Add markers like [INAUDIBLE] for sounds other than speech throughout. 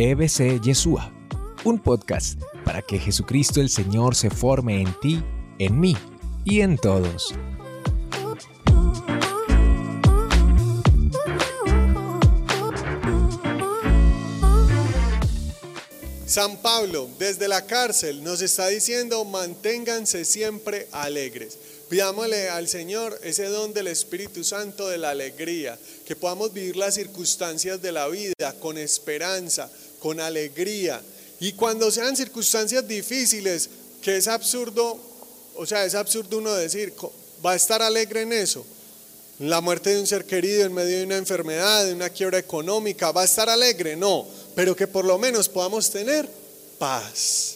EBC Yeshua, un podcast para que Jesucristo el Señor se forme en ti, en mí y en todos. San Pablo desde la cárcel nos está diciendo manténganse siempre alegres. Pidámosle al Señor ese don del Espíritu Santo de la alegría, que podamos vivir las circunstancias de la vida con esperanza, con alegría. Y cuando sean circunstancias difíciles, que es absurdo, o sea, es absurdo uno decir, va a estar alegre en eso. La muerte de un ser querido en medio de una enfermedad, de una quiebra económica, ¿va a estar alegre? No, pero que por lo menos podamos tener paz.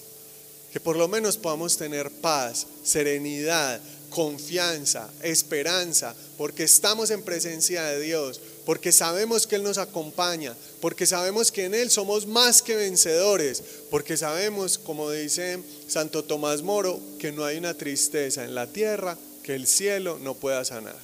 Que por lo menos podamos tener paz, serenidad, confianza, esperanza, porque estamos en presencia de Dios, porque sabemos que Él nos acompaña, porque sabemos que en Él somos más que vencedores, porque sabemos, como dice Santo Tomás Moro, que no hay una tristeza en la tierra que el cielo no pueda sanar,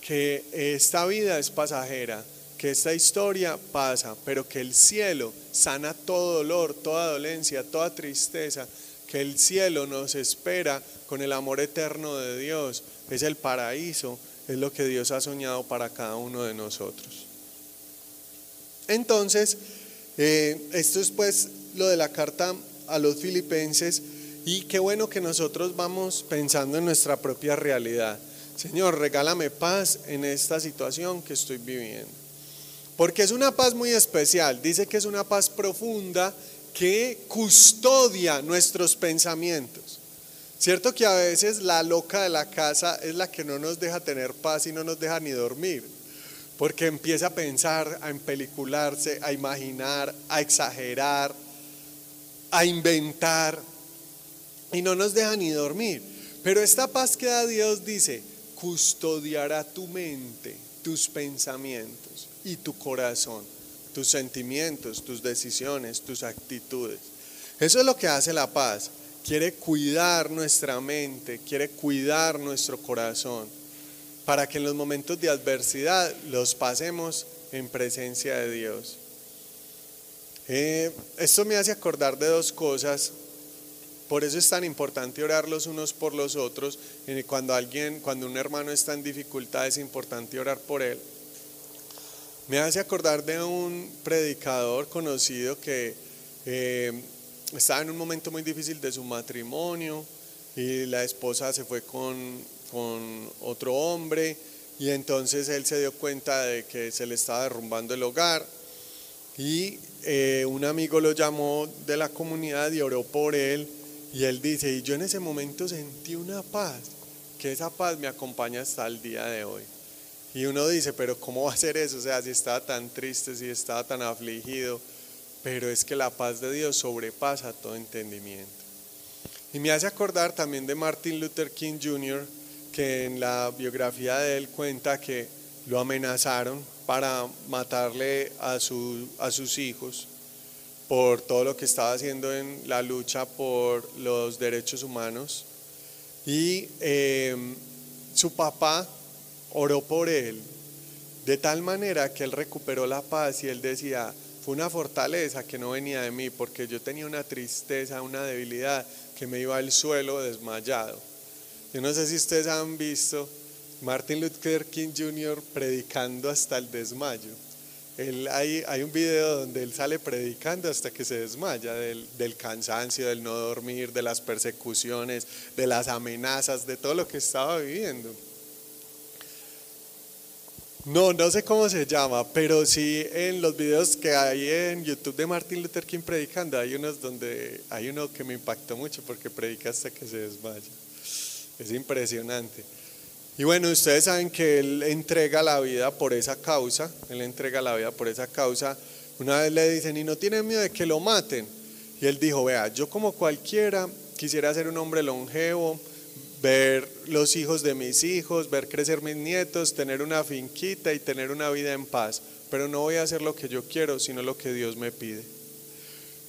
que esta vida es pasajera, que esta historia pasa, pero que el cielo sana todo dolor, toda dolencia, toda tristeza, que el cielo nos espera con el amor eterno de Dios, es el paraíso es lo que Dios ha soñado para cada uno de nosotros. Entonces, eh, esto es pues lo de la carta a los filipenses y qué bueno que nosotros vamos pensando en nuestra propia realidad. Señor, regálame paz en esta situación que estoy viviendo. Porque es una paz muy especial. Dice que es una paz profunda que custodia nuestros pensamientos. Cierto que a veces la loca de la casa es la que no nos deja tener paz y no nos deja ni dormir, porque empieza a pensar, a empelicularse, a imaginar, a exagerar, a inventar y no nos deja ni dormir. Pero esta paz que da Dios dice, custodiará tu mente, tus pensamientos y tu corazón, tus sentimientos, tus decisiones, tus actitudes. Eso es lo que hace la paz quiere cuidar nuestra mente, quiere cuidar nuestro corazón, para que en los momentos de adversidad los pasemos en presencia de Dios. Eh, esto me hace acordar de dos cosas. Por eso es tan importante orar los unos por los otros. Cuando alguien, cuando un hermano está en dificultad, es importante orar por él. Me hace acordar de un predicador conocido que eh, estaba en un momento muy difícil de su matrimonio y la esposa se fue con, con otro hombre y entonces él se dio cuenta de que se le estaba derrumbando el hogar y eh, un amigo lo llamó de la comunidad y oró por él y él dice, y yo en ese momento sentí una paz, que esa paz me acompaña hasta el día de hoy. Y uno dice, pero ¿cómo va a ser eso? O sea, si estaba tan triste, si estaba tan afligido, pero es que la paz de Dios sobrepasa todo entendimiento. Y me hace acordar también de Martin Luther King Jr., que en la biografía de él cuenta que lo amenazaron para matarle a, a sus hijos por todo lo que estaba haciendo en la lucha por los derechos humanos. Y em, su papá oró por él de tal manera que él recuperó la paz y él decía, fue una fortaleza que no venía de mí, porque yo tenía una tristeza, una debilidad que me iba al suelo desmayado. Yo no sé si ustedes han visto Martin Luther King Jr. predicando hasta el desmayo. Él, hay, hay, un video donde él sale predicando hasta que se desmaya del, del, cansancio, del no dormir, de las persecuciones, de las amenazas, de todo lo que estaba viviendo. No, no sé cómo se llama, pero sí en los videos que hay en YouTube de Martin Luther King predicando, hay unos donde hay uno que me impactó mucho porque predica hasta que se desmaya. Es impresionante. Y bueno, ustedes saben que él entrega la vida por esa causa, él entrega la vida por esa causa. Una vez le dicen, ¿y no tiene miedo de que lo maten? Y él dijo, vea, yo como cualquiera quisiera ser un hombre longevo, ver los hijos de mis hijos, ver crecer mis nietos, tener una finquita y tener una vida en paz. Pero no voy a hacer lo que yo quiero, sino lo que Dios me pide.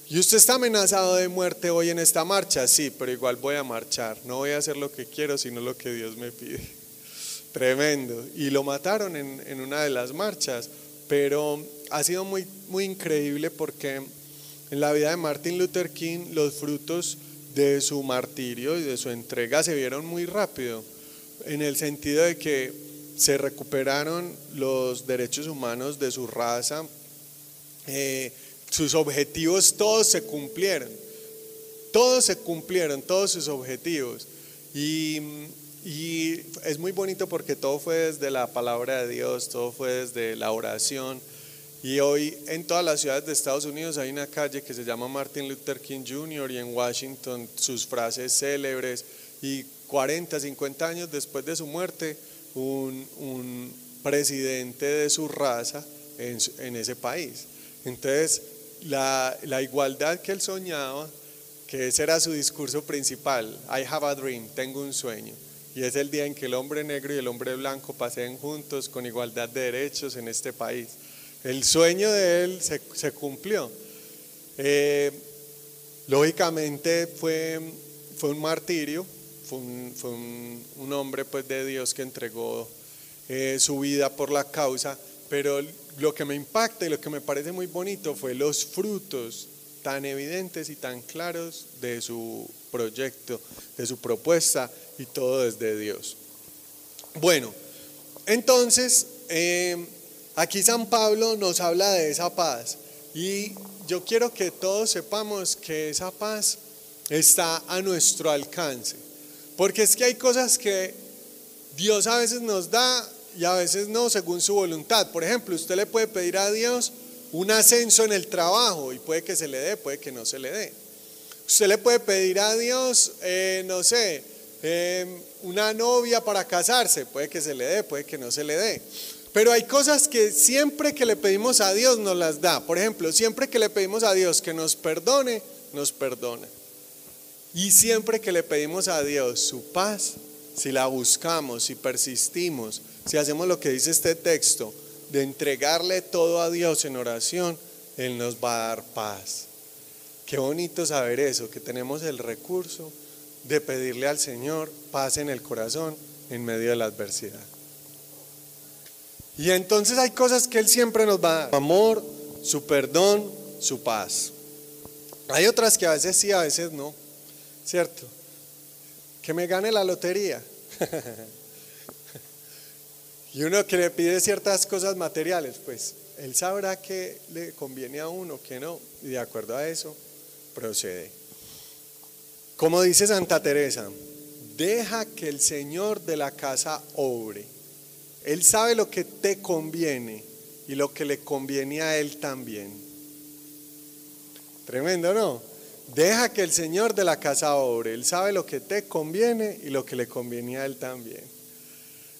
¿Y usted está amenazado de muerte hoy en esta marcha? Sí, pero igual voy a marchar. No voy a hacer lo que quiero, sino lo que Dios me pide. [LAUGHS] Tremendo. Y lo mataron en, en una de las marchas, pero ha sido muy, muy increíble porque en la vida de Martin Luther King los frutos de su martirio y de su entrega se vieron muy rápido, en el sentido de que se recuperaron los derechos humanos de su raza, eh, sus objetivos todos se cumplieron, todos se cumplieron, todos sus objetivos. Y, y es muy bonito porque todo fue desde la palabra de Dios, todo fue desde la oración. Y hoy en todas las ciudades de Estados Unidos hay una calle que se llama Martin Luther King Jr. y en Washington sus frases célebres. Y 40, 50 años después de su muerte, un, un presidente de su raza en, en ese país. Entonces, la, la, igualdad que él soñaba, que ese era su discurso principal, I have a dream, tengo un sueño. Y es el día en que el hombre negro y el hombre blanco pasen juntos con igualdad de derechos en este país. El sueño de él se, se cumplió. Eh, lógicamente fue, fue un martirio, fue un, fue un, un hombre pues de Dios que entregó eh, su vida por la causa, pero lo que me impacta y lo que me parece muy bonito fue los frutos tan evidentes y tan claros de su proyecto, de su propuesta y todo desde Dios. Bueno, entonces, eh, aquí San Pablo nos habla de esa paz y yo quiero que todos sepamos que esa paz está a nuestro alcance, porque es que hay cosas que Dios a veces nos da y a veces no, según su voluntad. Por ejemplo, usted le puede pedir a Dios un ascenso en el trabajo y puede que se le dé, puede que no se le dé. Usted le puede pedir a Dios, eh, no sé, eh, una novia para casarse, puede que se le dé, puede que no se le dé. Pero hay cosas que siempre que le pedimos a Dios nos las da. Por ejemplo, siempre que le pedimos a Dios que nos perdone, nos perdona. Y siempre que le pedimos a Dios su paz, si la buscamos, si persistimos, si hacemos lo que dice este texto, de entregarle todo a Dios en oración, Él nos va a dar paz. Qué bonito saber eso, que tenemos el recurso de pedirle al Señor paz en el corazón en medio de la adversidad. Y entonces hay cosas que Él siempre nos va a dar. Amor, su perdón, su paz. Hay otras que a veces sí, a veces no. ¿Cierto? Que me gane la lotería. [LAUGHS] y uno que le pide ciertas cosas materiales, pues Él sabrá que le conviene a uno, que no. Y de acuerdo a eso, procede. Como dice Santa Teresa, deja que el Señor de la casa obre. Él sabe lo que te conviene y lo que le conviene a Él también. Tremendo, ¿no? Deja que el Señor de la casa obre. Él sabe lo que te conviene y lo que le conviene a Él también.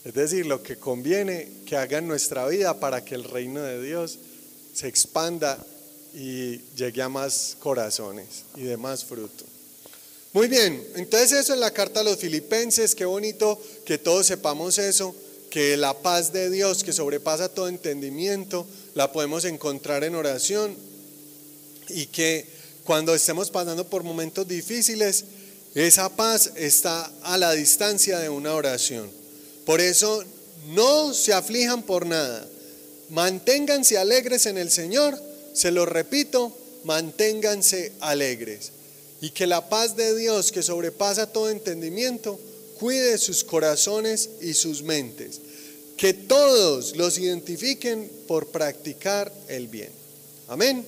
Es decir, lo que conviene que haga en nuestra vida para que el reino de Dios se expanda y llegue a más corazones y de más fruto. Muy bien, entonces eso en la carta a los filipenses, qué bonito que todos sepamos eso, que la paz de Dios que sobrepasa todo entendimiento, la podemos encontrar en oración y que cuando estemos pasando por momentos difíciles, esa paz está a la distancia de una oración. Por eso no se aflijan por nada, manténganse alegres en el Señor, se lo repito, manténganse alegres. Y que la paz de Dios que sobrepasa todo entendimiento, cuide sus corazones y sus mentes. Que todos los identifiquen por practicar el bien. Amén.